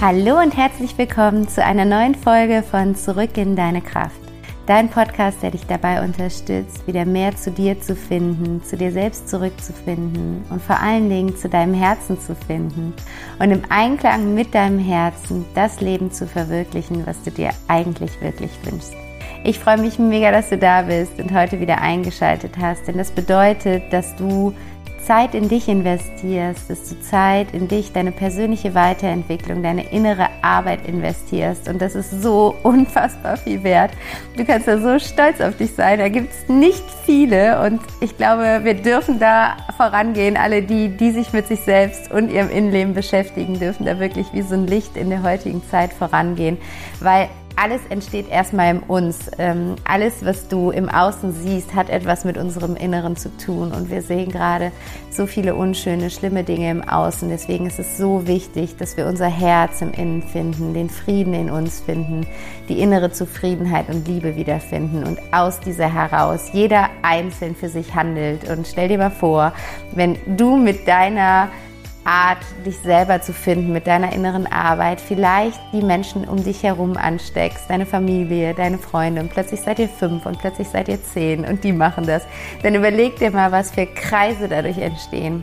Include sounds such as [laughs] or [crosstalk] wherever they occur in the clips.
Hallo und herzlich willkommen zu einer neuen Folge von Zurück in deine Kraft. Dein Podcast, der dich dabei unterstützt, wieder mehr zu dir zu finden, zu dir selbst zurückzufinden und vor allen Dingen zu deinem Herzen zu finden und im Einklang mit deinem Herzen das Leben zu verwirklichen, was du dir eigentlich wirklich wünschst. Ich freue mich mega, dass du da bist und heute wieder eingeschaltet hast, denn das bedeutet, dass du Zeit in dich investierst, dass du Zeit in dich, deine persönliche Weiterentwicklung, deine innere Arbeit investierst. Und das ist so [laughs] unfassbar viel wert. Du kannst da so stolz auf dich sein. Da gibt es nicht viele. Und ich glaube, wir dürfen da vorangehen. Alle die, die sich mit sich selbst und ihrem Innenleben beschäftigen, dürfen da wirklich wie so ein Licht in der heutigen Zeit vorangehen. Weil alles entsteht erstmal in uns. Ähm, alles, was du im Außen siehst, hat etwas mit unserem Inneren zu tun. Und wir sehen gerade so viele unschöne, schlimme Dinge im Außen. Deswegen ist es so wichtig, dass wir unser Herz im Innen finden, den Frieden in uns finden, die innere Zufriedenheit und Liebe wiederfinden und aus dieser heraus jeder einzeln für sich handelt. Und stell dir mal vor, wenn du mit deiner Art, dich selber zu finden mit deiner inneren Arbeit, vielleicht die Menschen um dich herum ansteckst, deine Familie, deine Freunde und plötzlich seid ihr fünf und plötzlich seid ihr zehn und die machen das, dann überleg dir mal, was für Kreise dadurch entstehen.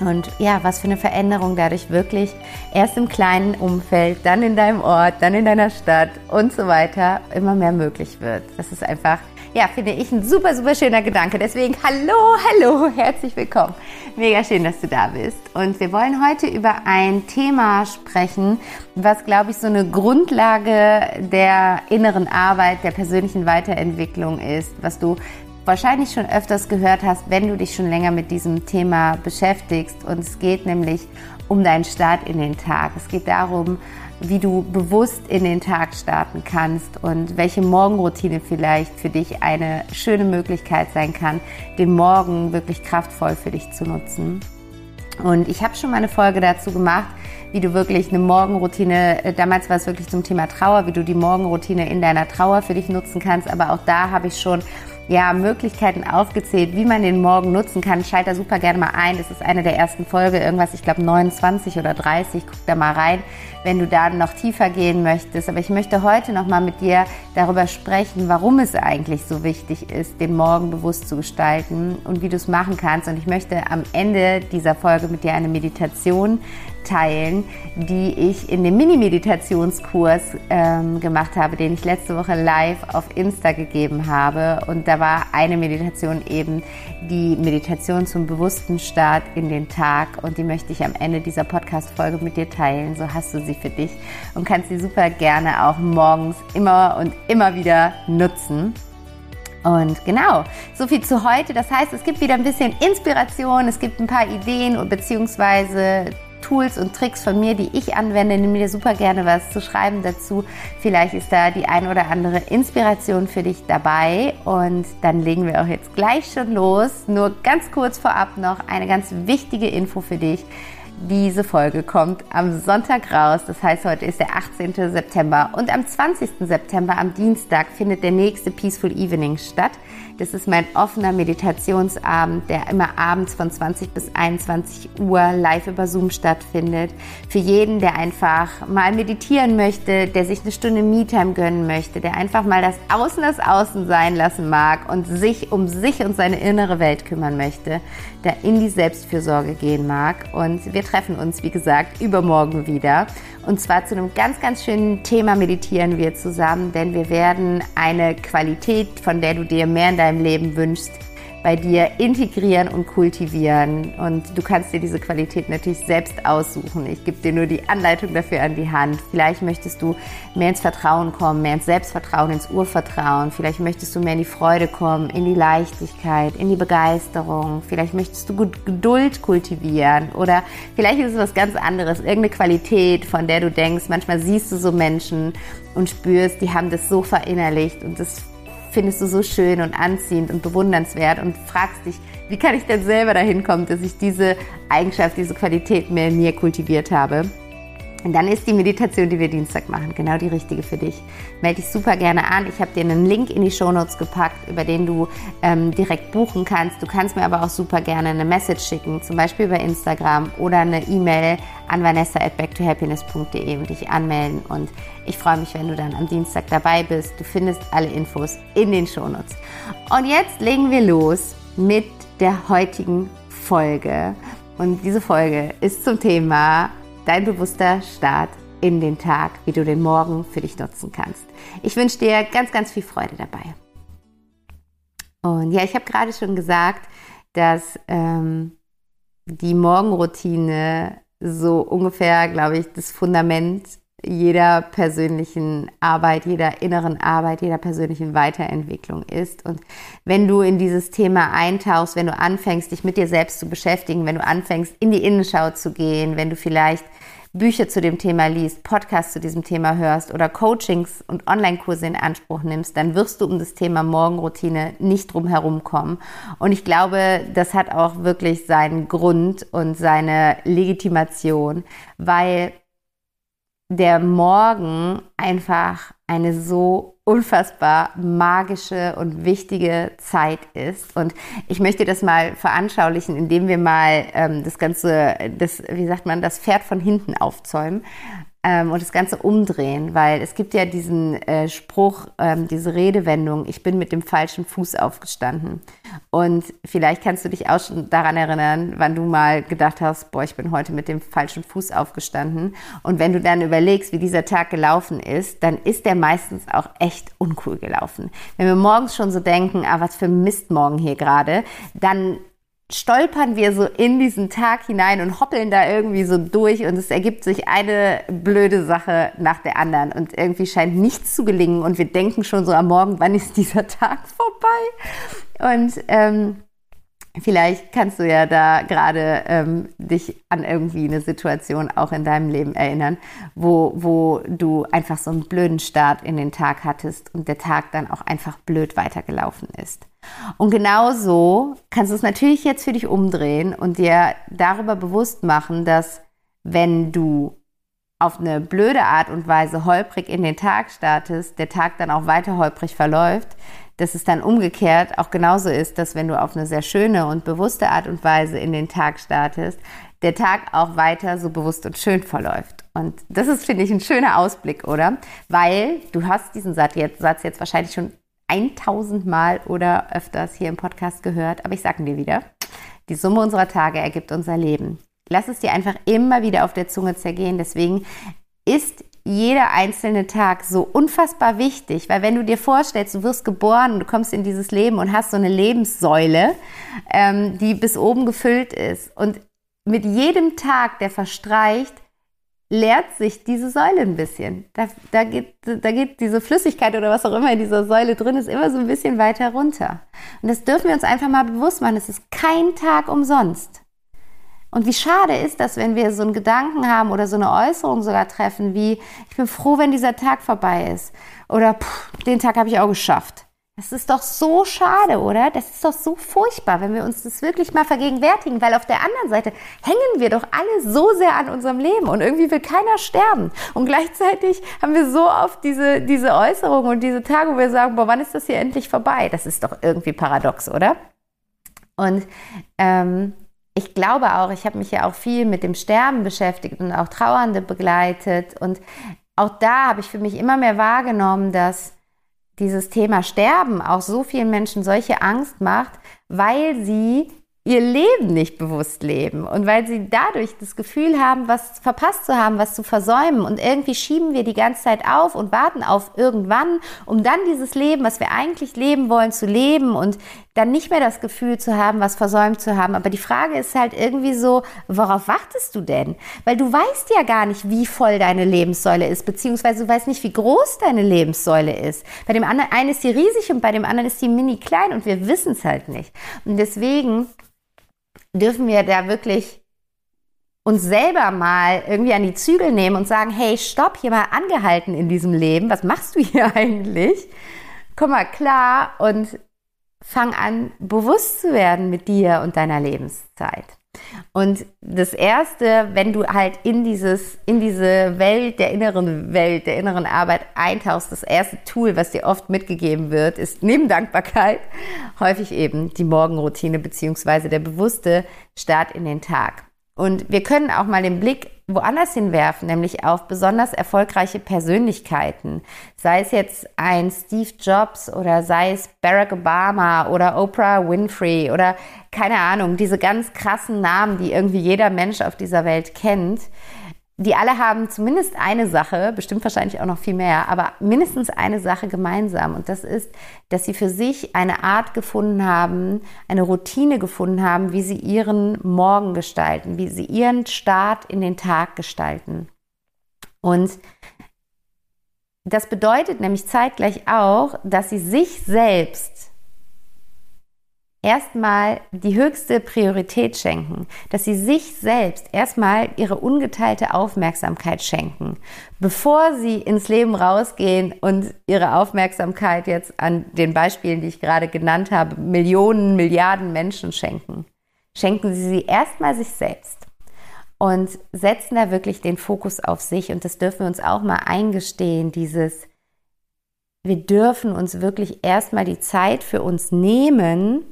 Und ja, was für eine Veränderung dadurch wirklich erst im kleinen Umfeld, dann in deinem Ort, dann in deiner Stadt und so weiter immer mehr möglich wird. Das ist einfach ja, finde ich ein super, super schöner Gedanke. Deswegen hallo, hallo, herzlich willkommen. Mega schön, dass du da bist. Und wir wollen heute über ein Thema sprechen, was, glaube ich, so eine Grundlage der inneren Arbeit, der persönlichen Weiterentwicklung ist, was du wahrscheinlich schon öfters gehört hast, wenn du dich schon länger mit diesem Thema beschäftigst. Und es geht nämlich um deinen Start in den Tag. Es geht darum, wie du bewusst in den Tag starten kannst und welche Morgenroutine vielleicht für dich eine schöne Möglichkeit sein kann, den Morgen wirklich kraftvoll für dich zu nutzen. Und ich habe schon mal eine Folge dazu gemacht, wie du wirklich eine Morgenroutine, äh, damals war es wirklich zum Thema Trauer, wie du die Morgenroutine in deiner Trauer für dich nutzen kannst, aber auch da habe ich schon ja, Möglichkeiten aufgezählt, wie man den Morgen nutzen kann. Schalt da super gerne mal ein. Das ist eine der ersten Folge, irgendwas, ich glaube 29 oder 30. Guck da mal rein, wenn du da noch tiefer gehen möchtest. Aber ich möchte heute noch mal mit dir darüber sprechen, warum es eigentlich so wichtig ist, den Morgen bewusst zu gestalten und wie du es machen kannst. Und ich möchte am Ende dieser Folge mit dir eine Meditation teilen, die ich in dem Mini-Meditationskurs ähm, gemacht habe, den ich letzte Woche live auf Insta gegeben habe. Und da war eine Meditation eben die Meditation zum bewussten Start in den Tag. Und die möchte ich am Ende dieser Podcast-Folge mit dir teilen. So hast du sie für dich und kannst sie super gerne auch morgens immer und immer wieder nutzen. Und genau, so viel zu heute. Das heißt, es gibt wieder ein bisschen Inspiration, es gibt ein paar Ideen beziehungsweise Tools und Tricks von mir, die ich anwende. Nimm dir super gerne was zu schreiben dazu. Vielleicht ist da die ein oder andere Inspiration für dich dabei. Und dann legen wir auch jetzt gleich schon los. Nur ganz kurz vorab noch eine ganz wichtige Info für dich. Diese Folge kommt am Sonntag raus. Das heißt, heute ist der 18. September und am 20. September, am Dienstag, findet der nächste Peaceful Evening statt. Das ist mein offener Meditationsabend, der immer abends von 20 bis 21 Uhr live über Zoom stattfindet. Für jeden, der einfach mal meditieren möchte, der sich eine Stunde Me-Time gönnen möchte, der einfach mal das Außen das Außen sein lassen mag und sich um sich und seine innere Welt kümmern möchte, der in die Selbstfürsorge gehen mag. Und wir treffen uns, wie gesagt, übermorgen wieder. Und zwar zu einem ganz, ganz schönen Thema meditieren wir zusammen, denn wir werden eine Qualität, von der du dir mehr in deinem Leben wünschst, bei dir integrieren und kultivieren. Und du kannst dir diese Qualität natürlich selbst aussuchen. Ich gebe dir nur die Anleitung dafür an die Hand. Vielleicht möchtest du mehr ins Vertrauen kommen, mehr ins Selbstvertrauen, ins Urvertrauen. Vielleicht möchtest du mehr in die Freude kommen, in die Leichtigkeit, in die Begeisterung. Vielleicht möchtest du Geduld kultivieren. Oder vielleicht ist es was ganz anderes, irgendeine Qualität, von der du denkst, manchmal siehst du so Menschen und spürst, die haben das so verinnerlicht und das findest du so schön und anziehend und bewundernswert und fragst dich, wie kann ich denn selber dahin kommen, dass ich diese Eigenschaft, diese Qualität mehr in mir kultiviert habe. Und dann ist die Meditation, die wir Dienstag machen, genau die richtige für dich. Melde dich super gerne an. Ich habe dir einen Link in die Shownotes gepackt, über den du ähm, direkt buchen kannst. Du kannst mir aber auch super gerne eine Message schicken, zum Beispiel über Instagram oder eine E-Mail an vanessa at backtohappiness.de und dich anmelden. Und ich freue mich, wenn du dann am Dienstag dabei bist. Du findest alle Infos in den Shownotes. Und jetzt legen wir los mit der heutigen Folge. Und diese Folge ist zum Thema dein bewusster Start in den Tag, wie du den Morgen für dich nutzen kannst. Ich wünsche dir ganz, ganz viel Freude dabei. Und ja, ich habe gerade schon gesagt, dass ähm, die Morgenroutine so ungefähr, glaube ich, das Fundament jeder persönlichen Arbeit, jeder inneren Arbeit, jeder persönlichen Weiterentwicklung ist. Und wenn du in dieses Thema eintauchst, wenn du anfängst, dich mit dir selbst zu beschäftigen, wenn du anfängst, in die Innenschau zu gehen, wenn du vielleicht Bücher zu dem Thema liest, Podcasts zu diesem Thema hörst oder Coachings und Online-Kurse in Anspruch nimmst, dann wirst du um das Thema Morgenroutine nicht drum herum kommen. Und ich glaube, das hat auch wirklich seinen Grund und seine Legitimation, weil der Morgen einfach eine so unfassbar magische und wichtige Zeit ist. Und ich möchte das mal veranschaulichen, indem wir mal ähm, das Ganze, das, wie sagt man, das Pferd von hinten aufzäumen ähm, und das Ganze umdrehen, weil es gibt ja diesen äh, Spruch, ähm, diese Redewendung, ich bin mit dem falschen Fuß aufgestanden. Und vielleicht kannst du dich auch schon daran erinnern, wann du mal gedacht hast, boah, ich bin heute mit dem falschen Fuß aufgestanden. Und wenn du dann überlegst, wie dieser Tag gelaufen ist, dann ist der meistens auch echt uncool gelaufen. Wenn wir morgens schon so denken, ah, was für Mist morgen hier gerade, dann stolpern wir so in diesen Tag hinein und hoppeln da irgendwie so durch und es ergibt sich eine blöde Sache nach der anderen und irgendwie scheint nichts zu gelingen und wir denken schon so am Morgen, wann ist dieser Tag vorbei? Und ähm, Vielleicht kannst du ja da gerade ähm, dich an irgendwie eine Situation auch in deinem Leben erinnern, wo, wo du einfach so einen blöden Start in den Tag hattest und der Tag dann auch einfach blöd weitergelaufen ist. Und genauso kannst du es natürlich jetzt für dich umdrehen und dir darüber bewusst machen, dass wenn du auf eine blöde Art und Weise holprig in den Tag startest, der Tag dann auch weiter holprig verläuft, dass es dann umgekehrt auch genauso ist, dass wenn du auf eine sehr schöne und bewusste Art und Weise in den Tag startest, der Tag auch weiter so bewusst und schön verläuft. Und das ist, finde ich, ein schöner Ausblick, oder? Weil du hast diesen Satz jetzt, wahrscheinlich schon 1000 Mal oder öfters hier im Podcast gehört, aber ich sage dir wieder, die Summe unserer Tage ergibt unser Leben. Lass es dir einfach immer wieder auf der Zunge zergehen. Deswegen ist jeder einzelne Tag so unfassbar wichtig, weil wenn du dir vorstellst, du wirst geboren und du kommst in dieses Leben und hast so eine Lebenssäule, ähm, die bis oben gefüllt ist und mit jedem Tag, der verstreicht, leert sich diese Säule ein bisschen. Da, da, geht, da geht diese Flüssigkeit oder was auch immer in dieser Säule drin ist, immer so ein bisschen weiter runter. Und das dürfen wir uns einfach mal bewusst machen. Es ist kein Tag umsonst. Und wie schade ist das, wenn wir so einen Gedanken haben oder so eine Äußerung sogar treffen, wie ich bin froh, wenn dieser Tag vorbei ist. Oder pff, den Tag habe ich auch geschafft. Das ist doch so schade, oder? Das ist doch so furchtbar, wenn wir uns das wirklich mal vergegenwärtigen, weil auf der anderen Seite hängen wir doch alle so sehr an unserem Leben und irgendwie will keiner sterben. Und gleichzeitig haben wir so oft diese, diese Äußerungen und diese Tage, wo wir sagen, boah, wann ist das hier endlich vorbei? Das ist doch irgendwie paradox, oder? Und ähm, ich glaube auch, ich habe mich ja auch viel mit dem Sterben beschäftigt und auch Trauernde begleitet. Und auch da habe ich für mich immer mehr wahrgenommen, dass dieses Thema Sterben auch so vielen Menschen solche Angst macht, weil sie ihr Leben nicht bewusst leben und weil sie dadurch das Gefühl haben, was verpasst zu haben, was zu versäumen und irgendwie schieben wir die ganze Zeit auf und warten auf irgendwann, um dann dieses Leben, was wir eigentlich leben wollen, zu leben und dann nicht mehr das Gefühl zu haben, was versäumt zu haben. Aber die Frage ist halt irgendwie so, worauf wartest du denn? Weil du weißt ja gar nicht, wie voll deine Lebenssäule ist, beziehungsweise du weißt nicht, wie groß deine Lebenssäule ist. Bei dem anderen einen ist die riesig und bei dem anderen ist die mini klein und wir wissen es halt nicht. Und deswegen dürfen wir da wirklich uns selber mal irgendwie an die Zügel nehmen und sagen, hey, stopp, hier mal angehalten in diesem Leben. Was machst du hier [laughs] eigentlich? Komm mal klar und fang an, bewusst zu werden mit dir und deiner Lebenszeit. Und das erste, wenn du halt in dieses, in diese Welt der inneren Welt, der inneren Arbeit eintauchst, das erste Tool, was dir oft mitgegeben wird, ist neben Dankbarkeit [laughs] häufig eben die Morgenroutine beziehungsweise der bewusste Start in den Tag. Und wir können auch mal den Blick woanders hinwerfen, nämlich auf besonders erfolgreiche Persönlichkeiten. Sei es jetzt ein Steve Jobs oder sei es Barack Obama oder Oprah Winfrey oder keine Ahnung, diese ganz krassen Namen, die irgendwie jeder Mensch auf dieser Welt kennt die alle haben zumindest eine Sache, bestimmt wahrscheinlich auch noch viel mehr, aber mindestens eine Sache gemeinsam. Und das ist, dass sie für sich eine Art gefunden haben, eine Routine gefunden haben, wie sie ihren Morgen gestalten, wie sie ihren Start in den Tag gestalten. Und das bedeutet nämlich zeitgleich auch, dass sie sich selbst erstmal die höchste Priorität schenken, dass sie sich selbst erstmal ihre ungeteilte Aufmerksamkeit schenken, bevor sie ins Leben rausgehen und ihre Aufmerksamkeit jetzt an den Beispielen, die ich gerade genannt habe, Millionen, Milliarden Menschen schenken. Schenken sie sie erstmal sich selbst und setzen da wirklich den Fokus auf sich und das dürfen wir uns auch mal eingestehen, dieses wir dürfen uns wirklich erstmal die Zeit für uns nehmen,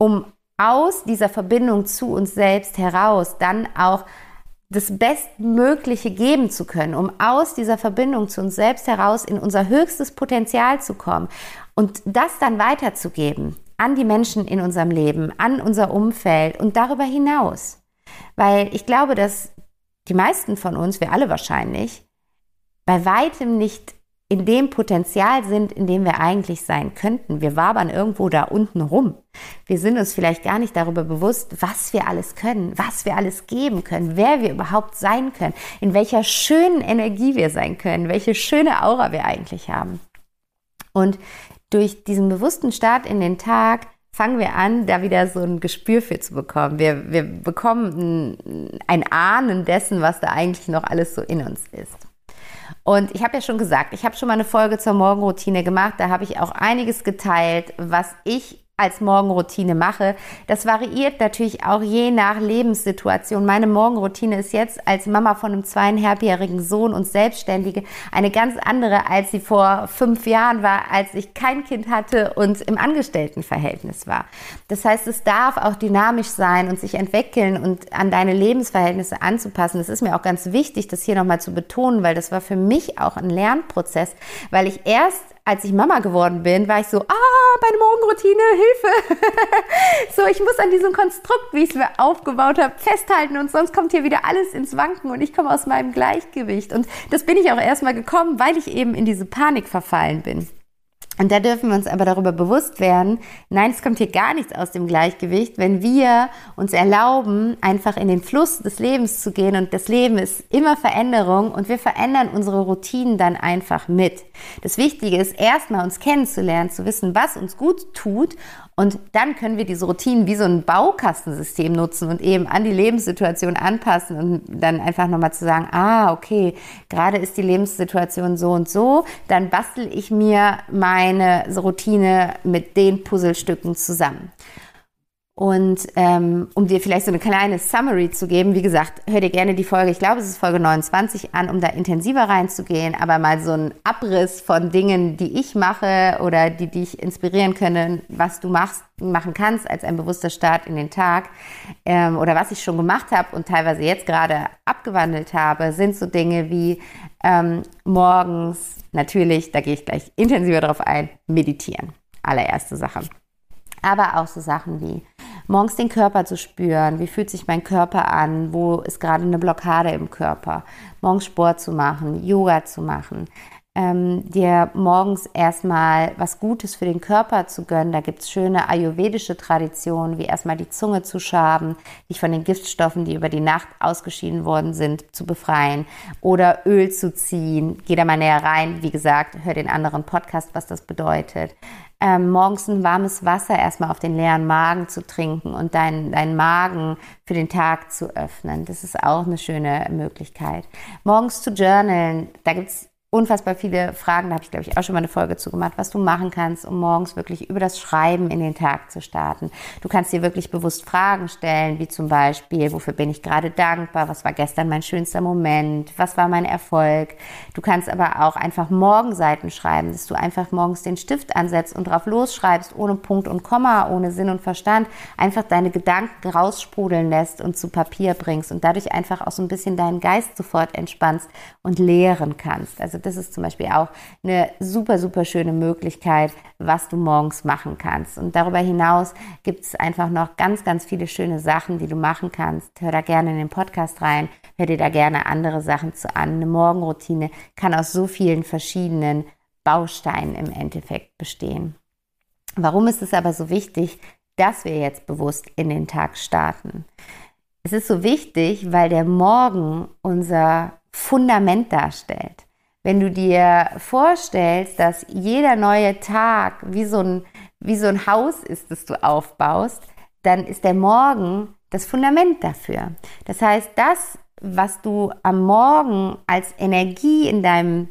um aus dieser Verbindung zu uns selbst heraus dann auch das Bestmögliche geben zu können, um aus dieser Verbindung zu uns selbst heraus in unser höchstes Potenzial zu kommen und das dann weiterzugeben an die Menschen in unserem Leben, an unser Umfeld und darüber hinaus. Weil ich glaube, dass die meisten von uns, wir alle wahrscheinlich, bei weitem nicht in dem Potenzial sind, in dem wir eigentlich sein könnten. Wir wabern irgendwo da unten rum. Wir sind uns vielleicht gar nicht darüber bewusst, was wir alles können, was wir alles geben können, wer wir überhaupt sein können, in welcher schönen Energie wir sein können, welche schöne Aura wir eigentlich haben. Und durch diesen bewussten Start in den Tag fangen wir an, da wieder so ein Gespür für zu bekommen. Wir, wir bekommen ein, ein Ahnen dessen, was da eigentlich noch alles so in uns ist. Und ich habe ja schon gesagt, ich habe schon mal eine Folge zur Morgenroutine gemacht. Da habe ich auch einiges geteilt, was ich als Morgenroutine mache. Das variiert natürlich auch je nach Lebenssituation. Meine Morgenroutine ist jetzt als Mama von einem zweieinhalbjährigen Sohn und Selbstständige eine ganz andere, als sie vor fünf Jahren war, als ich kein Kind hatte und im Angestelltenverhältnis war. Das heißt, es darf auch dynamisch sein und sich entwickeln und an deine Lebensverhältnisse anzupassen. Das ist mir auch ganz wichtig, das hier nochmal zu betonen, weil das war für mich auch ein Lernprozess, weil ich erst als ich Mama geworden bin, war ich so, ah, meine Morgenroutine, Hilfe. [laughs] so, ich muss an diesem Konstrukt, wie ich es mir aufgebaut habe, festhalten und sonst kommt hier wieder alles ins Wanken und ich komme aus meinem Gleichgewicht. Und das bin ich auch erstmal gekommen, weil ich eben in diese Panik verfallen bin. Und da dürfen wir uns aber darüber bewusst werden, nein, es kommt hier gar nichts aus dem Gleichgewicht, wenn wir uns erlauben, einfach in den Fluss des Lebens zu gehen. Und das Leben ist immer Veränderung und wir verändern unsere Routinen dann einfach mit. Das Wichtige ist erstmal uns kennenzulernen, zu wissen, was uns gut tut und dann können wir diese Routinen wie so ein Baukastensystem nutzen und eben an die Lebenssituation anpassen und dann einfach nochmal zu sagen, ah, okay, gerade ist die Lebenssituation so und so, dann bastel ich mir meine Routine mit den Puzzlestücken zusammen. Und ähm, um dir vielleicht so eine kleine Summary zu geben, wie gesagt, hör dir gerne die Folge, ich glaube, es ist Folge 29 an, um da intensiver reinzugehen, aber mal so ein Abriss von Dingen, die ich mache oder die dich inspirieren können, was du machst, machen kannst als ein bewusster Start in den Tag ähm, oder was ich schon gemacht habe und teilweise jetzt gerade abgewandelt habe, sind so Dinge wie ähm, morgens, natürlich, da gehe ich gleich intensiver drauf ein, meditieren. Allererste Sache. Aber auch so Sachen wie morgens den Körper zu spüren, wie fühlt sich mein Körper an, wo ist gerade eine Blockade im Körper, morgens Sport zu machen, Yoga zu machen, ähm, dir morgens erstmal was Gutes für den Körper zu gönnen. Da gibt es schöne ayurvedische Traditionen, wie erstmal die Zunge zu schaben, dich von den Giftstoffen, die über die Nacht ausgeschieden worden sind, zu befreien oder Öl zu ziehen. Geh da mal näher rein. Wie gesagt, hör den anderen Podcast, was das bedeutet ähm, morgens ein warmes Wasser erstmal auf den leeren Magen zu trinken und deinen dein Magen für den Tag zu öffnen. Das ist auch eine schöne Möglichkeit. Morgens zu journalen, da gibt's unfassbar viele Fragen, da habe ich glaube ich auch schon mal eine Folge zu gemacht, was du machen kannst, um morgens wirklich über das Schreiben in den Tag zu starten. Du kannst dir wirklich bewusst Fragen stellen, wie zum Beispiel, wofür bin ich gerade dankbar, was war gestern mein schönster Moment, was war mein Erfolg. Du kannst aber auch einfach Morgenseiten schreiben, dass du einfach morgens den Stift ansetzt und drauf losschreibst, ohne Punkt und Komma, ohne Sinn und Verstand, einfach deine Gedanken raussprudeln lässt und zu Papier bringst und dadurch einfach auch so ein bisschen deinen Geist sofort entspannst und lehren kannst. Also das ist zum Beispiel auch eine super, super schöne Möglichkeit, was du morgens machen kannst. Und darüber hinaus gibt es einfach noch ganz, ganz viele schöne Sachen, die du machen kannst. Hör da gerne in den Podcast rein, hör dir da gerne andere Sachen zu an. Eine Morgenroutine kann aus so vielen verschiedenen Bausteinen im Endeffekt bestehen. Warum ist es aber so wichtig, dass wir jetzt bewusst in den Tag starten? Es ist so wichtig, weil der Morgen unser Fundament darstellt. Wenn du dir vorstellst, dass jeder neue Tag wie so ein, wie so ein Haus ist, das du aufbaust, dann ist der Morgen das Fundament dafür. Das heißt, das, was du am Morgen als Energie in deinem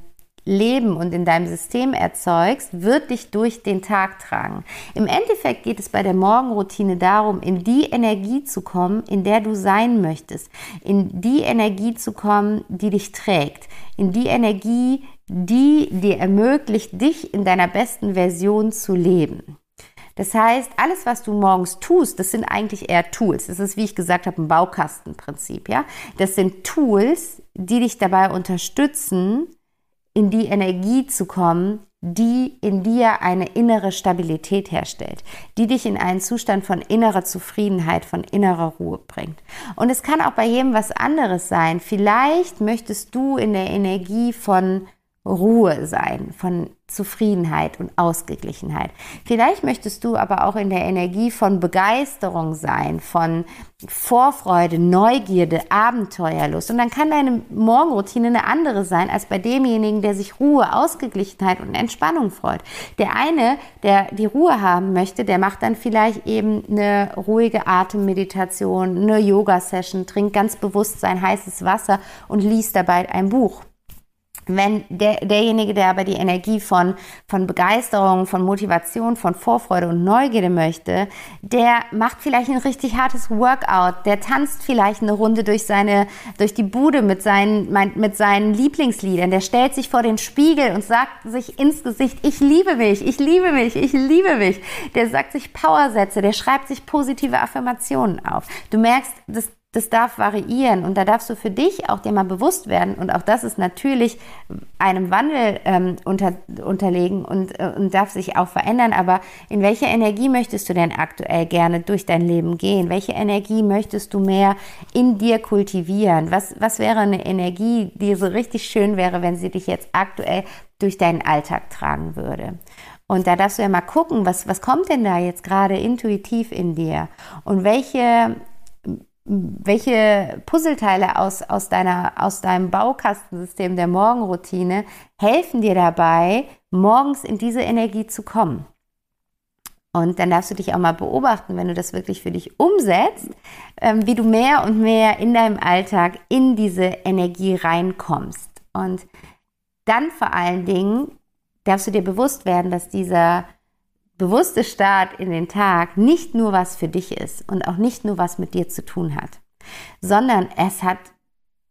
Leben und in deinem System erzeugst, wird dich durch den Tag tragen. Im Endeffekt geht es bei der Morgenroutine darum, in die Energie zu kommen, in der du sein möchtest, in die Energie zu kommen, die dich trägt, in die Energie, die dir ermöglicht, dich in deiner besten Version zu leben. Das heißt, alles, was du morgens tust, das sind eigentlich eher Tools. Das ist, wie ich gesagt habe, ein Baukastenprinzip. Ja? Das sind Tools, die dich dabei unterstützen, in die Energie zu kommen, die in dir eine innere Stabilität herstellt, die dich in einen Zustand von innerer Zufriedenheit, von innerer Ruhe bringt. Und es kann auch bei jedem was anderes sein. Vielleicht möchtest du in der Energie von Ruhe sein, von Zufriedenheit und Ausgeglichenheit. Vielleicht möchtest du aber auch in der Energie von Begeisterung sein, von Vorfreude, Neugierde, Abenteuerlust. Und dann kann deine Morgenroutine eine andere sein als bei demjenigen, der sich Ruhe, Ausgeglichenheit und Entspannung freut. Der eine, der die Ruhe haben möchte, der macht dann vielleicht eben eine ruhige Atemmeditation, eine Yoga-Session, trinkt ganz bewusst sein heißes Wasser und liest dabei ein Buch. Wenn der, derjenige, der aber die Energie von, von Begeisterung, von Motivation, von Vorfreude und Neugierde möchte, der macht vielleicht ein richtig hartes Workout, der tanzt vielleicht eine Runde durch seine, durch die Bude mit seinen, mit seinen Lieblingsliedern, der stellt sich vor den Spiegel und sagt sich ins Gesicht, ich liebe mich, ich liebe mich, ich liebe mich. Der sagt sich Powersätze, der schreibt sich positive Affirmationen auf. Du merkst, das das darf variieren und da darfst du für dich auch dir mal bewusst werden und auch das ist natürlich einem Wandel ähm, unter, unterlegen und, äh, und darf sich auch verändern, aber in welche Energie möchtest du denn aktuell gerne durch dein Leben gehen? Welche Energie möchtest du mehr in dir kultivieren? Was, was wäre eine Energie, die so richtig schön wäre, wenn sie dich jetzt aktuell durch deinen Alltag tragen würde? Und da darfst du ja mal gucken, was, was kommt denn da jetzt gerade intuitiv in dir? Und welche welche Puzzleteile aus, aus, deiner, aus deinem Baukastensystem der Morgenroutine helfen dir dabei, morgens in diese Energie zu kommen. Und dann darfst du dich auch mal beobachten, wenn du das wirklich für dich umsetzt, ähm, wie du mehr und mehr in deinem Alltag in diese Energie reinkommst. Und dann vor allen Dingen darfst du dir bewusst werden, dass dieser bewusste Start in den Tag nicht nur was für dich ist und auch nicht nur was mit dir zu tun hat, sondern es hat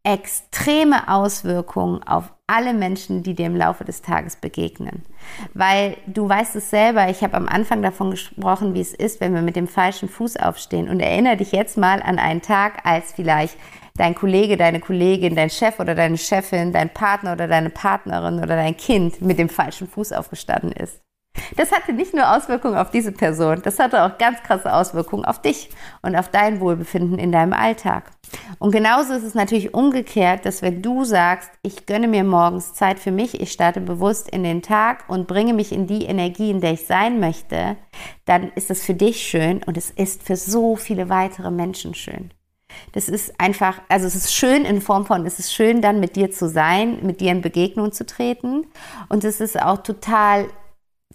extreme Auswirkungen auf alle Menschen, die dir im Laufe des Tages begegnen. Weil du weißt es selber, ich habe am Anfang davon gesprochen, wie es ist, wenn wir mit dem falschen Fuß aufstehen. Und erinnere dich jetzt mal an einen Tag, als vielleicht dein Kollege, deine Kollegin, dein Chef oder deine Chefin, dein Partner oder deine Partnerin oder dein Kind mit dem falschen Fuß aufgestanden ist. Das hatte nicht nur Auswirkungen auf diese Person, das hatte auch ganz krasse Auswirkungen auf dich und auf dein Wohlbefinden in deinem Alltag. Und genauso ist es natürlich umgekehrt, dass wenn du sagst, ich gönne mir morgens Zeit für mich, ich starte bewusst in den Tag und bringe mich in die Energie, in der ich sein möchte, dann ist es für dich schön und es ist für so viele weitere Menschen schön. Das ist einfach, also es ist schön in Form von, es ist schön dann mit dir zu sein, mit dir in Begegnung zu treten und es ist auch total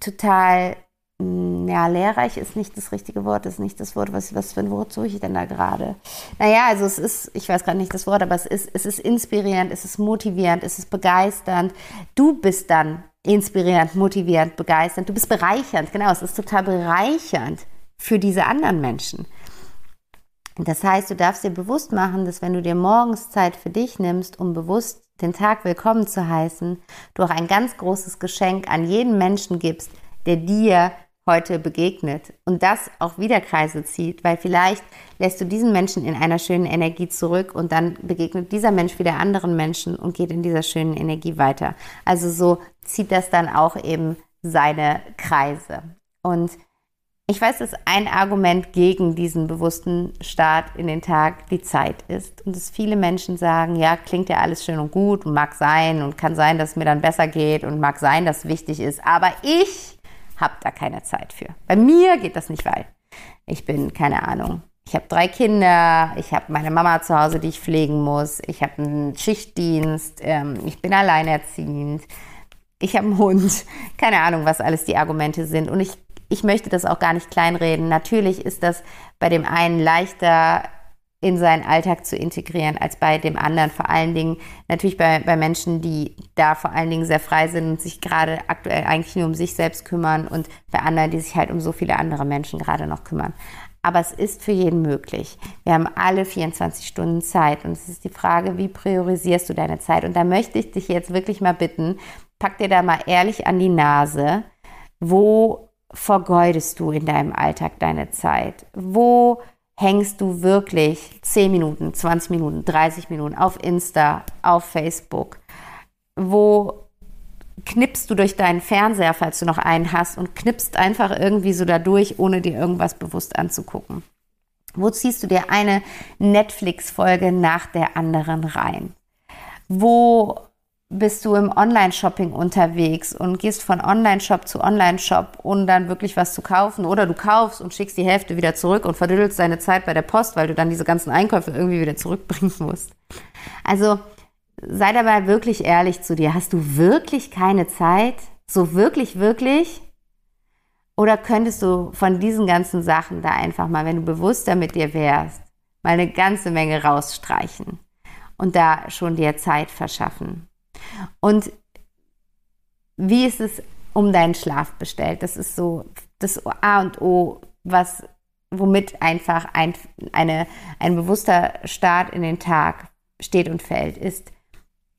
total hm, ja, lehrreich ist nicht das richtige Wort, ist nicht das Wort, was, was für ein Wort suche ich denn da gerade? Naja, also es ist, ich weiß gerade nicht das Wort, aber es ist, es ist inspirierend, es ist motivierend, es ist begeisternd. Du bist dann inspirierend, motivierend, begeisternd, du bist bereichernd, genau, es ist total bereichernd für diese anderen Menschen. Das heißt, du darfst dir bewusst machen, dass wenn du dir morgens Zeit für dich nimmst, um bewusst den Tag willkommen zu heißen, du auch ein ganz großes Geschenk an jeden Menschen gibst, der dir heute begegnet und das auch wieder Kreise zieht, weil vielleicht lässt du diesen Menschen in einer schönen Energie zurück und dann begegnet dieser Mensch wieder anderen Menschen und geht in dieser schönen Energie weiter. Also so zieht das dann auch eben seine Kreise. Und ich weiß, dass ein Argument gegen diesen bewussten Start in den Tag die Zeit ist. Und dass viele Menschen sagen, ja, klingt ja alles schön und gut und mag sein und kann sein, dass es mir dann besser geht und mag sein, dass es wichtig ist. Aber ich habe da keine Zeit für. Bei mir geht das nicht weit. Ich bin, keine Ahnung, ich habe drei Kinder, ich habe meine Mama zu Hause, die ich pflegen muss, ich habe einen Schichtdienst, ähm, ich bin alleinerziehend, ich habe einen Hund, [laughs] keine Ahnung, was alles die Argumente sind. Und ich ich möchte das auch gar nicht kleinreden. Natürlich ist das bei dem einen leichter in seinen Alltag zu integrieren als bei dem anderen. Vor allen Dingen natürlich bei, bei Menschen, die da vor allen Dingen sehr frei sind und sich gerade aktuell eigentlich nur um sich selbst kümmern und bei anderen, die sich halt um so viele andere Menschen gerade noch kümmern. Aber es ist für jeden möglich. Wir haben alle 24 Stunden Zeit und es ist die Frage, wie priorisierst du deine Zeit? Und da möchte ich dich jetzt wirklich mal bitten, pack dir da mal ehrlich an die Nase, wo vergeudest du in deinem Alltag deine Zeit? Wo hängst du wirklich 10 Minuten, 20 Minuten, 30 Minuten auf Insta, auf Facebook? Wo knippst du durch deinen Fernseher, falls du noch einen hast, und knippst einfach irgendwie so da durch, ohne dir irgendwas bewusst anzugucken? Wo ziehst du dir eine Netflix-Folge nach der anderen rein? Wo bist du im Online-Shopping unterwegs und gehst von Online-Shop zu Online-Shop, um dann wirklich was zu kaufen. Oder du kaufst und schickst die Hälfte wieder zurück und verdüdelst deine Zeit bei der Post, weil du dann diese ganzen Einkäufe irgendwie wieder zurückbringen musst. Also sei dabei wirklich ehrlich zu dir. Hast du wirklich keine Zeit? So wirklich, wirklich? Oder könntest du von diesen ganzen Sachen da einfach mal, wenn du bewusster mit dir wärst, mal eine ganze Menge rausstreichen und da schon dir Zeit verschaffen? Und wie ist es um deinen Schlaf bestellt? Das ist so das A und O, was, womit einfach ein, eine, ein bewusster Start in den Tag steht und fällt, ist,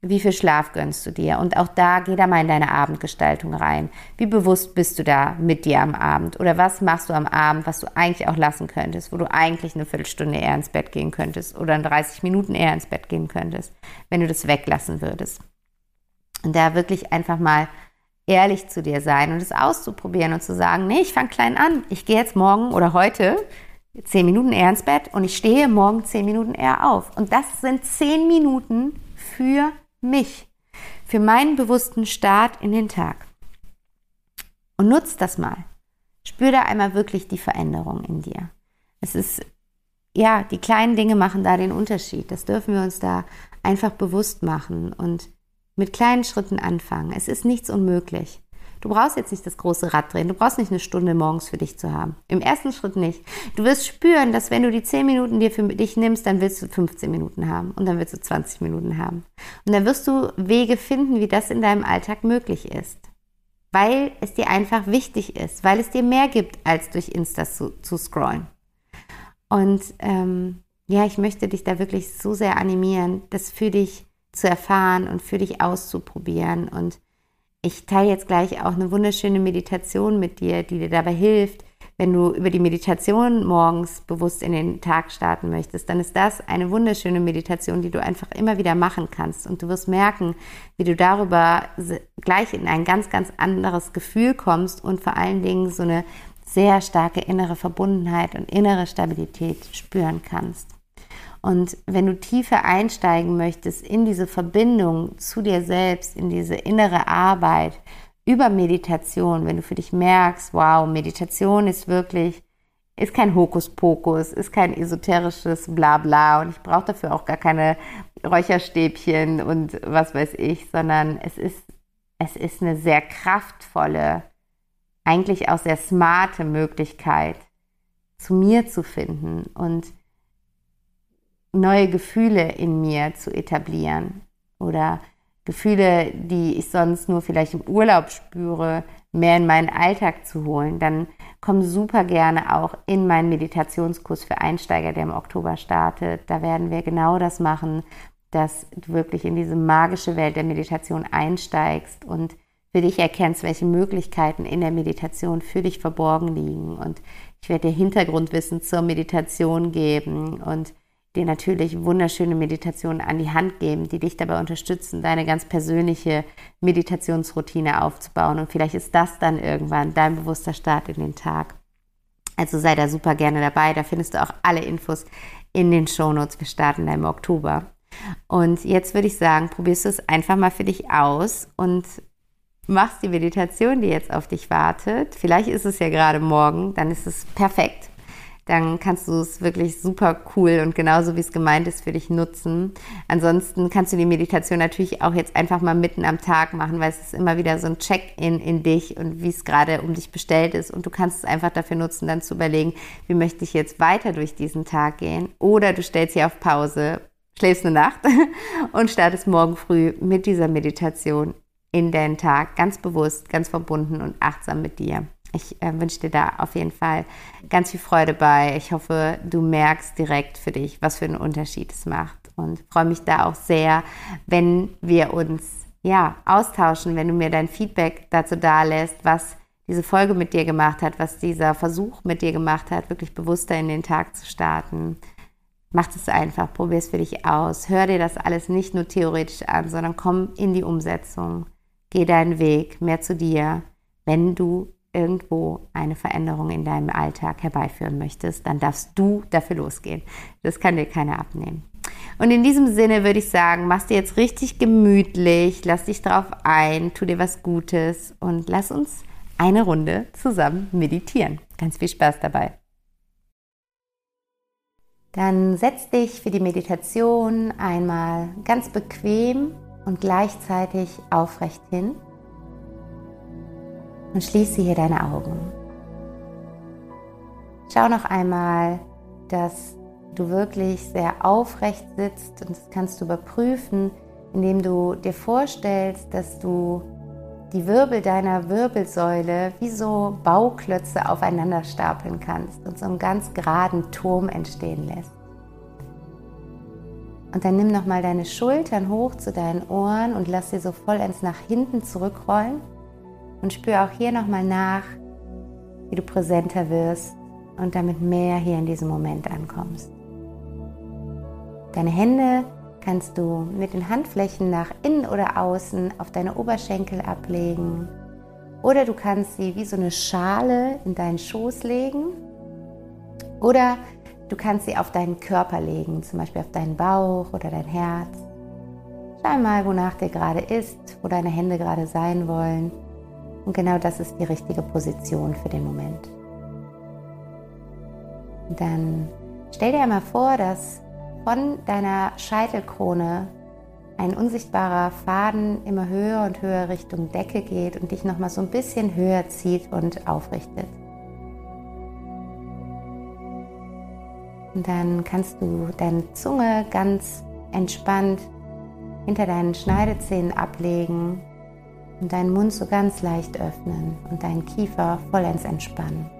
wie viel Schlaf gönnst du dir? Und auch da geh da mal in deine Abendgestaltung rein. Wie bewusst bist du da mit dir am Abend? Oder was machst du am Abend, was du eigentlich auch lassen könntest, wo du eigentlich eine Viertelstunde eher ins Bett gehen könntest oder 30 Minuten eher ins Bett gehen könntest, wenn du das weglassen würdest? Und da wirklich einfach mal ehrlich zu dir sein und es auszuprobieren und zu sagen, nee, ich fange klein an. Ich gehe jetzt morgen oder heute zehn Minuten eher ins Bett und ich stehe morgen zehn Minuten eher auf. Und das sind zehn Minuten für mich, für meinen bewussten Start in den Tag. Und nutz das mal. Spür da einmal wirklich die Veränderung in dir. Es ist, ja, die kleinen Dinge machen da den Unterschied. Das dürfen wir uns da einfach bewusst machen. Und mit kleinen Schritten anfangen. Es ist nichts unmöglich. Du brauchst jetzt nicht das große Rad drehen. Du brauchst nicht eine Stunde morgens für dich zu haben. Im ersten Schritt nicht. Du wirst spüren, dass wenn du die 10 Minuten dir für dich nimmst, dann willst du 15 Minuten haben und dann willst du 20 Minuten haben. Und dann wirst du Wege finden, wie das in deinem Alltag möglich ist. Weil es dir einfach wichtig ist, weil es dir mehr gibt, als durch Insta zu, zu scrollen. Und ähm, ja, ich möchte dich da wirklich so sehr animieren, das für dich zu erfahren und für dich auszuprobieren. Und ich teile jetzt gleich auch eine wunderschöne Meditation mit dir, die dir dabei hilft, wenn du über die Meditation morgens bewusst in den Tag starten möchtest, dann ist das eine wunderschöne Meditation, die du einfach immer wieder machen kannst. Und du wirst merken, wie du darüber gleich in ein ganz, ganz anderes Gefühl kommst und vor allen Dingen so eine sehr starke innere Verbundenheit und innere Stabilität spüren kannst. Und wenn du tiefer einsteigen möchtest in diese Verbindung zu dir selbst, in diese innere Arbeit über Meditation, wenn du für dich merkst, wow, Meditation ist wirklich, ist kein Hokuspokus, ist kein esoterisches Blabla und ich brauche dafür auch gar keine Räucherstäbchen und was weiß ich, sondern es ist, es ist eine sehr kraftvolle eigentlich auch sehr smarte Möglichkeit, zu mir zu finden. Und neue Gefühle in mir zu etablieren oder Gefühle, die ich sonst nur vielleicht im Urlaub spüre, mehr in meinen Alltag zu holen, dann komm super gerne auch in meinen Meditationskurs für Einsteiger, der im Oktober startet. Da werden wir genau das machen, dass du wirklich in diese magische Welt der Meditation einsteigst und für dich erkennst, welche Möglichkeiten in der Meditation für dich verborgen liegen. Und ich werde dir Hintergrundwissen zur Meditation geben und dir natürlich wunderschöne Meditationen an die Hand geben, die dich dabei unterstützen, deine ganz persönliche Meditationsroutine aufzubauen. Und vielleicht ist das dann irgendwann dein bewusster Start in den Tag. Also sei da super gerne dabei. Da findest du auch alle Infos in den Shownotes. Wir starten da im Oktober. Und jetzt würde ich sagen, probierst du es einfach mal für dich aus und machst die Meditation, die jetzt auf dich wartet. Vielleicht ist es ja gerade morgen, dann ist es perfekt dann kannst du es wirklich super cool und genauso wie es gemeint ist für dich nutzen. Ansonsten kannst du die Meditation natürlich auch jetzt einfach mal mitten am Tag machen, weil es ist immer wieder so ein Check-in in dich und wie es gerade um dich bestellt ist. Und du kannst es einfach dafür nutzen, dann zu überlegen, wie möchte ich jetzt weiter durch diesen Tag gehen. Oder du stellst sie auf Pause, schläfst eine Nacht [laughs] und startest morgen früh mit dieser Meditation in deinen Tag, ganz bewusst, ganz verbunden und achtsam mit dir. Ich äh, wünsche dir da auf jeden Fall ganz viel Freude bei. Ich hoffe, du merkst direkt für dich, was für einen Unterschied es macht. Und freue mich da auch sehr, wenn wir uns ja austauschen, wenn du mir dein Feedback dazu dalässt, was diese Folge mit dir gemacht hat, was dieser Versuch mit dir gemacht hat, wirklich bewusster in den Tag zu starten. Mach es einfach, probier es für dich aus. Hör dir das alles nicht nur theoretisch an, sondern komm in die Umsetzung. Geh deinen Weg mehr zu dir, wenn du irgendwo eine Veränderung in deinem Alltag herbeiführen möchtest, dann darfst du dafür losgehen. Das kann dir keiner abnehmen. Und in diesem Sinne würde ich sagen, machst dir jetzt richtig gemütlich, lass dich drauf ein, tu dir was Gutes und lass uns eine Runde zusammen meditieren. Ganz viel Spaß dabei. Dann setz dich für die Meditation einmal ganz bequem und gleichzeitig aufrecht hin und schließe hier deine Augen. Schau noch einmal, dass du wirklich sehr aufrecht sitzt und das kannst du überprüfen, indem du dir vorstellst, dass du die Wirbel deiner Wirbelsäule wie so Bauklötze aufeinander stapeln kannst und so einen ganz geraden Turm entstehen lässt. Und dann nimm nochmal deine Schultern hoch zu deinen Ohren und lass sie so vollends nach hinten zurückrollen. Und spür auch hier nochmal nach, wie du präsenter wirst und damit mehr hier in diesem Moment ankommst. Deine Hände kannst du mit den Handflächen nach innen oder außen auf deine Oberschenkel ablegen. Oder du kannst sie wie so eine Schale in deinen Schoß legen. Oder du kannst sie auf deinen Körper legen, zum Beispiel auf deinen Bauch oder dein Herz. Schau mal, wonach dir gerade ist, wo deine Hände gerade sein wollen. Und genau das ist die richtige Position für den Moment. Und dann stell dir einmal vor, dass von deiner Scheitelkrone ein unsichtbarer Faden immer höher und höher Richtung Decke geht und dich nochmal so ein bisschen höher zieht und aufrichtet. Und dann kannst du deine Zunge ganz entspannt hinter deinen Schneidezähnen ablegen und deinen Mund so ganz leicht öffnen und deinen Kiefer vollends entspannen.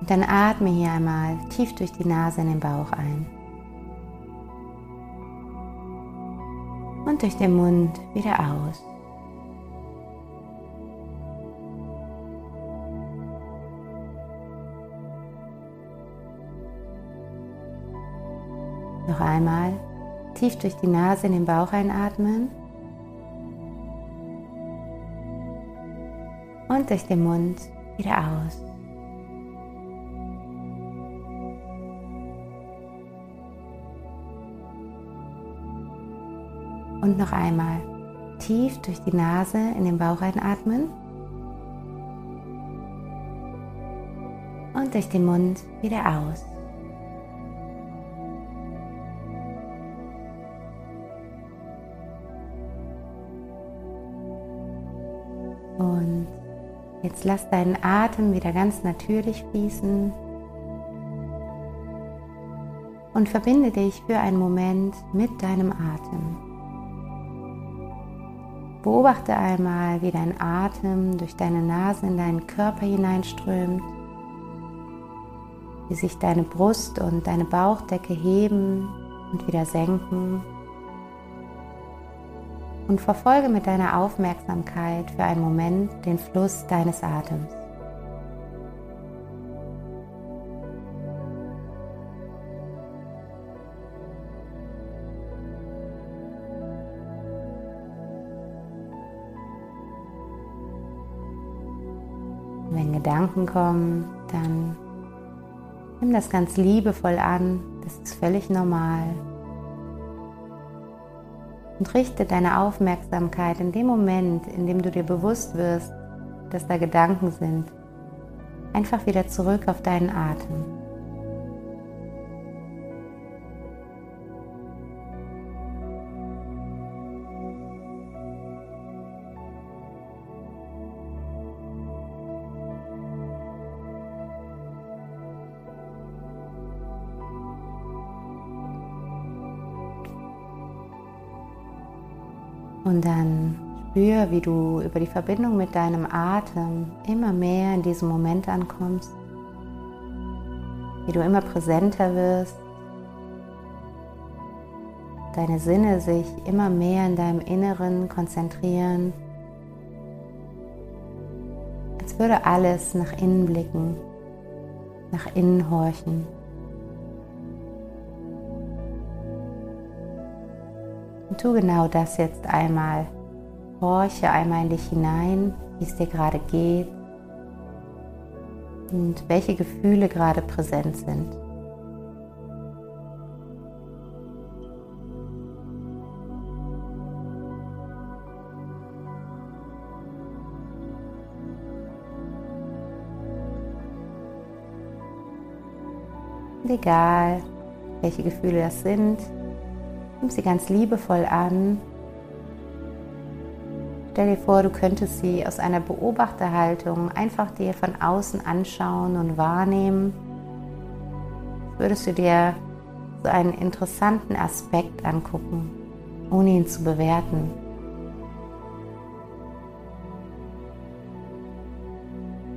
Und dann atme hier einmal tief durch die Nase in den Bauch ein. Und durch den Mund wieder aus. Noch einmal Tief durch die Nase in den Bauch einatmen. Und durch den Mund wieder aus. Und noch einmal tief durch die Nase in den Bauch einatmen. Und durch den Mund wieder aus. Jetzt lass deinen Atem wieder ganz natürlich fließen und verbinde dich für einen Moment mit deinem Atem. Beobachte einmal, wie dein Atem durch deine Nase in deinen Körper hineinströmt, wie sich deine Brust und deine Bauchdecke heben und wieder senken. Und verfolge mit deiner Aufmerksamkeit für einen Moment den Fluss deines Atems. Wenn Gedanken kommen, dann nimm das ganz liebevoll an. Das ist völlig normal. Und richte deine Aufmerksamkeit in dem Moment, in dem du dir bewusst wirst, dass da Gedanken sind, einfach wieder zurück auf deinen Atem. Und dann spür, wie du über die Verbindung mit deinem Atem immer mehr in diesem Moment ankommst, wie du immer präsenter wirst, deine Sinne sich immer mehr in deinem Inneren konzentrieren, als würde alles nach innen blicken, nach innen horchen. Und tu genau das jetzt einmal. Horche einmal in dich hinein, wie es dir gerade geht und welche Gefühle gerade präsent sind. Und egal, welche Gefühle das sind, Nimm sie ganz liebevoll an. Stell dir vor, du könntest sie aus einer Beobachterhaltung einfach dir von außen anschauen und wahrnehmen. Würdest du dir so einen interessanten Aspekt angucken, ohne ihn zu bewerten.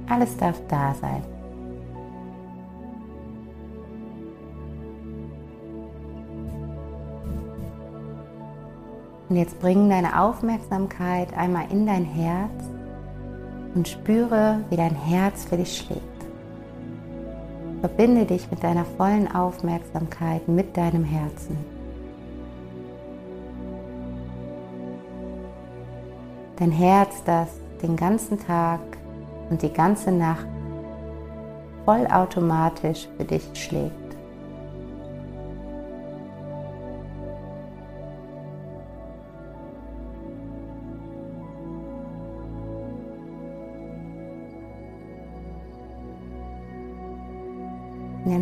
Alles darf da sein. Und jetzt bring deine Aufmerksamkeit einmal in dein Herz und spüre, wie dein Herz für dich schlägt. Verbinde dich mit deiner vollen Aufmerksamkeit mit deinem Herzen. Dein Herz, das den ganzen Tag und die ganze Nacht vollautomatisch für dich schlägt.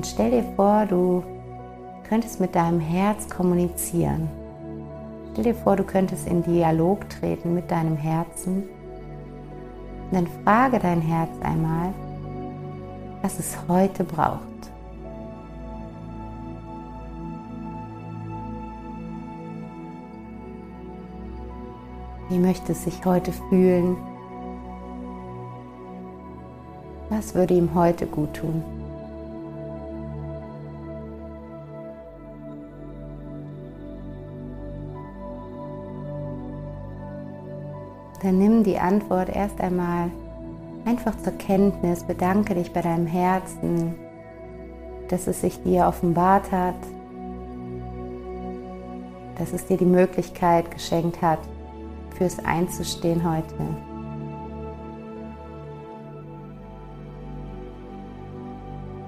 Stell dir vor, du könntest mit deinem Herz kommunizieren. Stell dir vor, du könntest in Dialog treten mit deinem Herzen. Und dann frage dein Herz einmal, was es heute braucht. Wie möchte es sich heute fühlen? Was würde ihm heute gut tun? Dann nimm die Antwort erst einmal einfach zur Kenntnis, bedanke dich bei deinem Herzen, dass es sich dir offenbart hat, dass es dir die Möglichkeit geschenkt hat, fürs Einzustehen heute.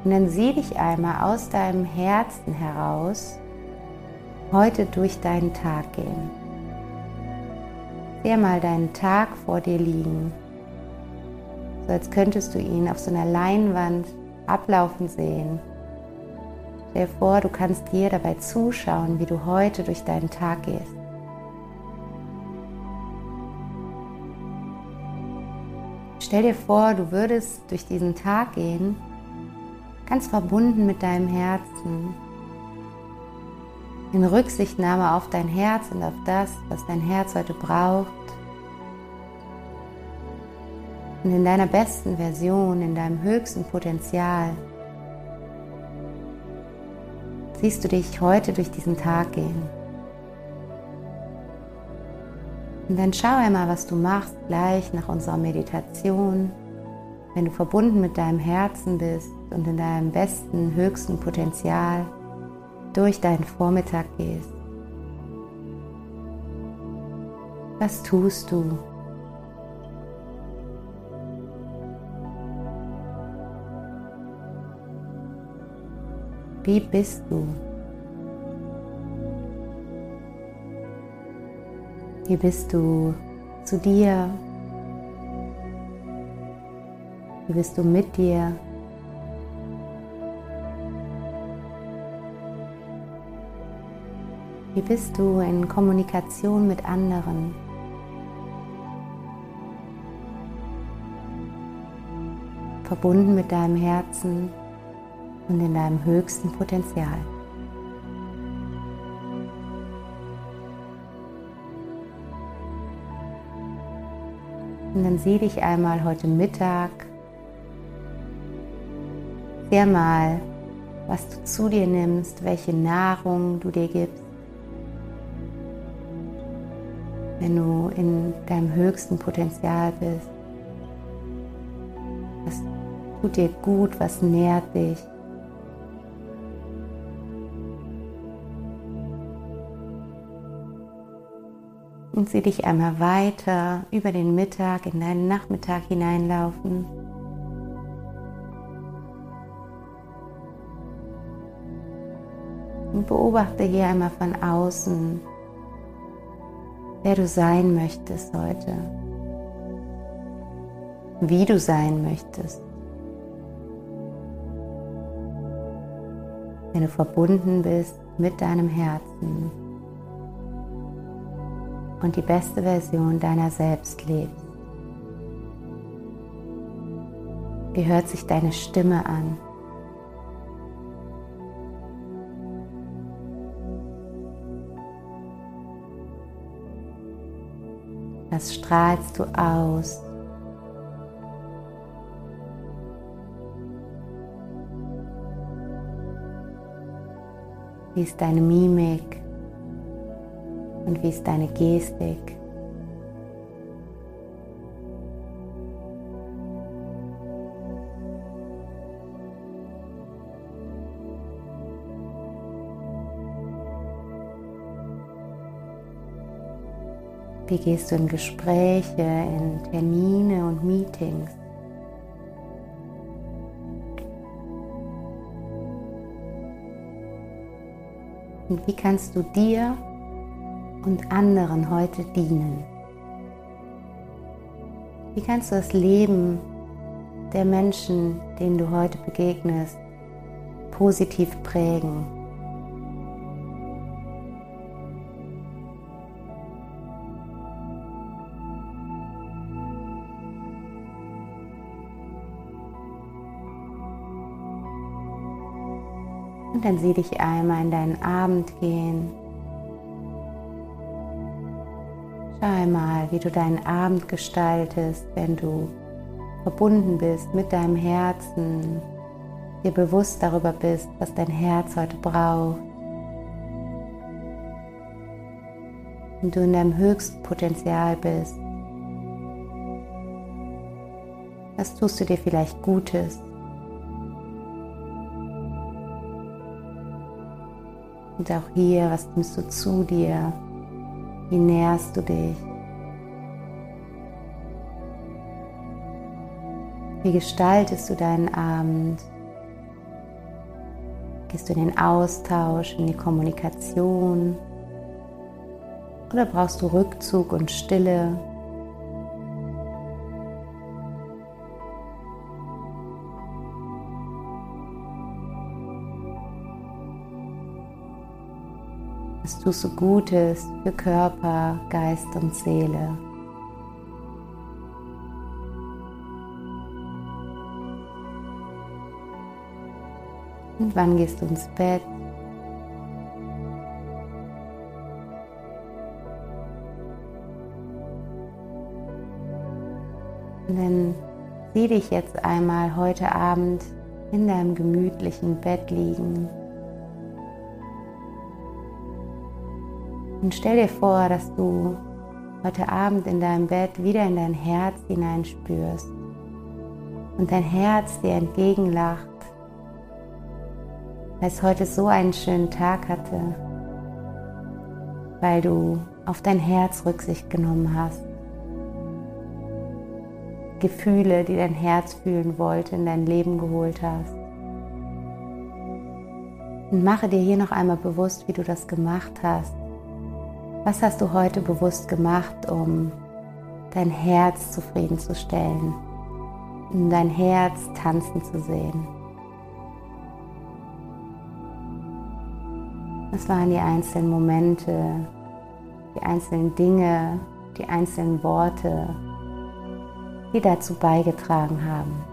Und dann sieh dich einmal aus deinem Herzen heraus heute durch deinen Tag gehen. Sehe mal deinen Tag vor dir liegen, so als könntest du ihn auf so einer Leinwand ablaufen sehen. Stell dir vor, du kannst dir dabei zuschauen, wie du heute durch deinen Tag gehst. Stell dir vor, du würdest durch diesen Tag gehen, ganz verbunden mit deinem Herzen, in Rücksichtnahme auf dein Herz und auf das, was dein Herz heute braucht. Und in deiner besten Version, in deinem höchsten Potenzial, siehst du dich heute durch diesen Tag gehen. Und dann schau einmal, was du machst gleich nach unserer Meditation, wenn du verbunden mit deinem Herzen bist und in deinem besten, höchsten Potenzial durch deinen Vormittag gehst. Was tust du? Wie bist du? Wie bist du zu dir? Wie bist du mit dir? Wie bist du in Kommunikation mit anderen? Verbunden mit deinem Herzen und in deinem höchsten Potenzial. Und dann sieh dich einmal heute Mittag. Sehr mal, was du zu dir nimmst, welche Nahrung du dir gibst. Wenn du in deinem höchsten Potenzial bist. Was tut dir gut, was nährt dich. Und sieh dich einmal weiter über den Mittag in deinen Nachmittag hineinlaufen. Und beobachte hier einmal von außen, wer du sein möchtest heute, wie du sein möchtest. Wenn du verbunden bist mit deinem Herzen und die beste Version deiner selbst lebst. Wie hört sich deine Stimme an? Was strahlst du aus? Wie ist deine Mimik und wie ist deine Gestik? Wie gehst du in Gespräche, in Termine und Meetings? Und wie kannst du dir und anderen heute dienen? Wie kannst du das Leben der Menschen, denen du heute begegnest, positiv prägen? Und dann sieh dich einmal in deinen Abend gehen. Schau einmal, wie du deinen Abend gestaltest, wenn du verbunden bist mit deinem Herzen, dir bewusst darüber bist, was dein Herz heute braucht. Und du in deinem höchsten Potenzial bist. Was tust du dir vielleicht Gutes? Und auch hier, was nimmst du zu dir? Wie nährst du dich? Wie gestaltest du deinen Abend? Gehst du in den Austausch, in die Kommunikation? Oder brauchst du Rückzug und Stille? was du so Gutes für Körper, Geist und Seele. Und wann gehst du ins Bett? Und dann sieh dich jetzt einmal heute Abend in deinem gemütlichen Bett liegen. Und stell dir vor, dass du heute Abend in deinem Bett wieder in dein Herz hineinspürst und dein Herz dir entgegenlacht, weil es heute so einen schönen Tag hatte, weil du auf dein Herz Rücksicht genommen hast. Gefühle, die dein Herz fühlen wollte, in dein Leben geholt hast. Und mache dir hier noch einmal bewusst, wie du das gemacht hast. Was hast du heute bewusst gemacht, um dein Herz zufriedenzustellen, um dein Herz tanzen zu sehen? Was waren die einzelnen Momente, die einzelnen Dinge, die einzelnen Worte, die dazu beigetragen haben.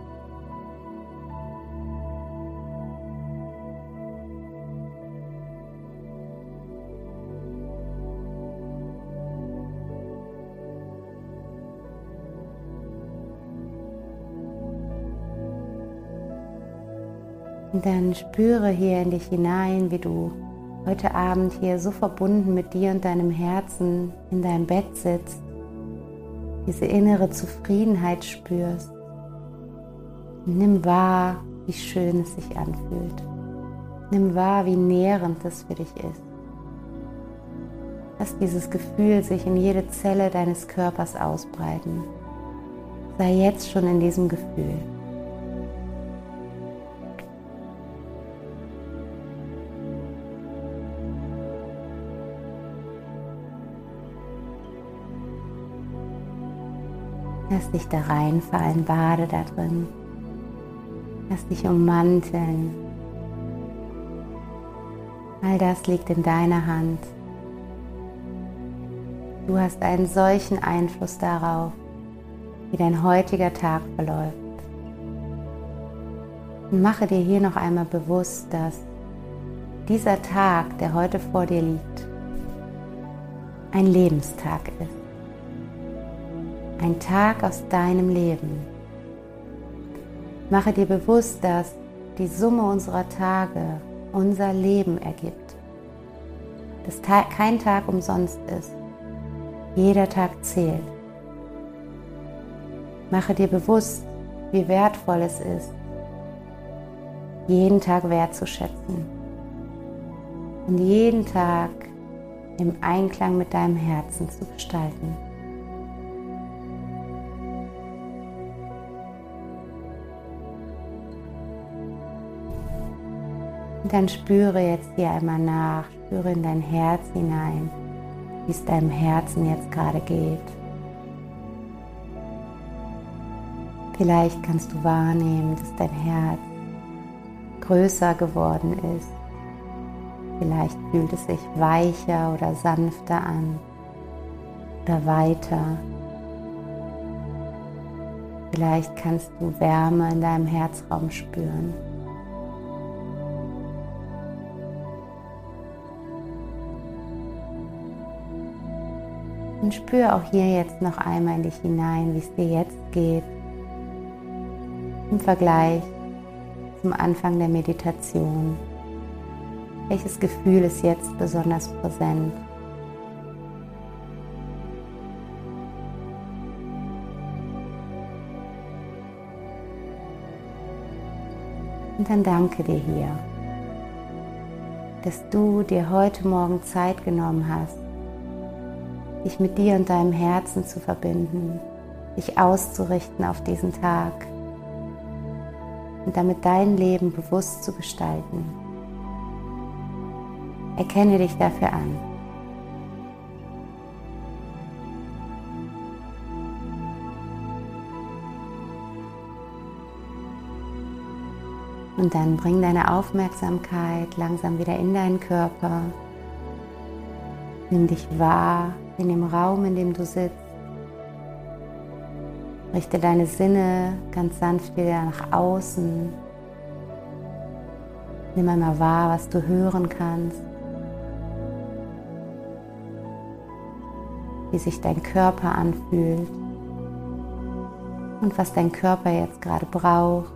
Und dann spüre hier in dich hinein, wie du heute Abend hier so verbunden mit dir und deinem Herzen in deinem Bett sitzt diese innere Zufriedenheit spürst. Nimm wahr, wie schön es sich anfühlt. Nimm wahr, wie nährend es für dich ist. Lass dieses Gefühl sich in jede Zelle deines Körpers ausbreiten. Sei jetzt schon in diesem Gefühl. Lass dich da reinfallen, bade da drin. Lass dich ummanteln. All das liegt in deiner Hand. Du hast einen solchen Einfluss darauf, wie dein heutiger Tag verläuft. Und mache dir hier noch einmal bewusst, dass dieser Tag, der heute vor dir liegt, ein Lebenstag ist ein Tag aus deinem Leben. Mache dir bewusst, dass die Summe unserer Tage unser Leben ergibt. Dass kein Tag umsonst ist. Jeder Tag zählt. Mache dir bewusst, wie wertvoll es ist, jeden Tag wertzuschätzen und jeden Tag im Einklang mit deinem Herzen zu gestalten. Und dann spüre jetzt hier einmal nach, spüre in dein Herz hinein, wie es deinem Herzen jetzt gerade geht. Vielleicht kannst du wahrnehmen, dass dein Herz größer geworden ist. Vielleicht fühlt es sich weicher oder sanfter an oder weiter. Vielleicht kannst du Wärme in deinem Herzraum spüren. Und spür auch hier jetzt noch einmal in dich hinein, wie es dir jetzt geht. Im Vergleich zum Anfang der Meditation. Welches Gefühl ist jetzt besonders präsent? Und dann danke dir hier, dass du dir heute Morgen Zeit genommen hast, dich mit dir und deinem Herzen zu verbinden, dich auszurichten auf diesen Tag und damit dein Leben bewusst zu gestalten. Erkenne dich dafür an. Und dann bring deine Aufmerksamkeit langsam wieder in deinen Körper. Nimm dich wahr in dem Raum, in dem du sitzt. Richte deine Sinne ganz sanft wieder nach außen. Nimm einmal wahr, was du hören kannst. Wie sich dein Körper anfühlt und was dein Körper jetzt gerade braucht.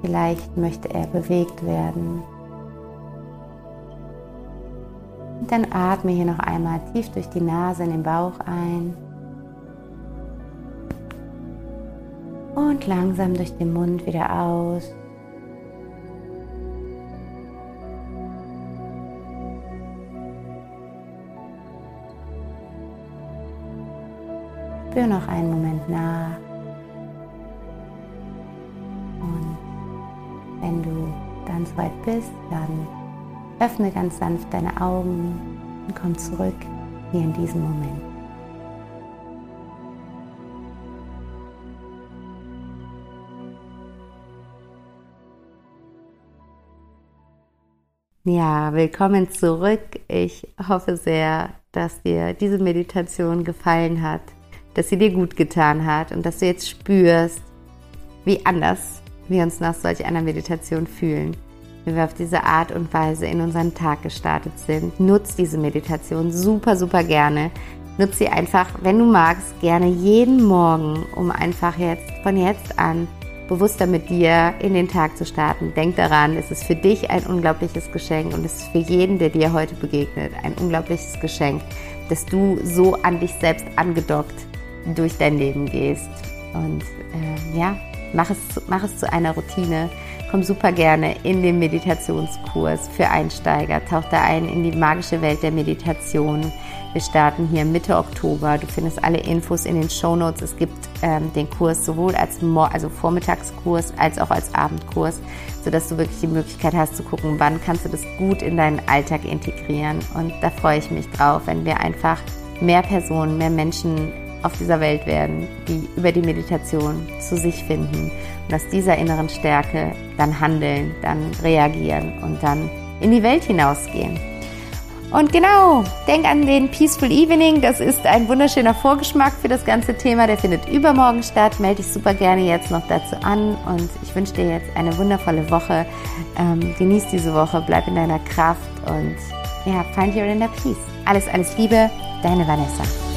Vielleicht möchte er bewegt werden. Und dann atme hier noch einmal tief durch die Nase in den Bauch ein. Und langsam durch den Mund wieder aus. Spür noch einen Moment nach. Und wenn du dann soweit bist, dann öffne ganz sanft deine Augen und komm zurück hier in diesem Moment. Ja, willkommen zurück. Ich hoffe sehr, dass dir diese Meditation gefallen hat dass sie dir gut getan hat und dass du jetzt spürst, wie anders wir uns nach solch einer Meditation fühlen, wenn wir auf diese Art und Weise in unseren Tag gestartet sind. Nutz diese Meditation super, super gerne. Nutz sie einfach, wenn du magst, gerne jeden Morgen, um einfach jetzt von jetzt an bewusster mit dir in den Tag zu starten. Denk daran, es ist für dich ein unglaubliches Geschenk und es ist für jeden, der dir heute begegnet, ein unglaubliches Geschenk, dass du so an dich selbst angedockt durch dein Leben gehst. Und äh, ja, mach es, mach es zu einer Routine. Komm super gerne in den Meditationskurs für Einsteiger. Tauch da ein in die magische Welt der Meditation. Wir starten hier Mitte Oktober. Du findest alle Infos in den Show Notes. Es gibt ähm, den Kurs sowohl als also Vormittagskurs als auch als Abendkurs, sodass du wirklich die Möglichkeit hast zu gucken, wann kannst du das gut in deinen Alltag integrieren. Und da freue ich mich drauf, wenn wir einfach mehr Personen, mehr Menschen auf dieser Welt werden, die über die Meditation zu sich finden und aus dieser inneren Stärke dann handeln, dann reagieren und dann in die Welt hinausgehen. Und genau, denk an den Peaceful Evening. Das ist ein wunderschöner Vorgeschmack für das ganze Thema. Der findet übermorgen statt. Melde dich super gerne jetzt noch dazu an. Und ich wünsche dir jetzt eine wundervolle Woche. Ähm, genieß diese Woche, bleib in deiner Kraft und ja, find your inner peace. Alles, alles Liebe, deine Vanessa.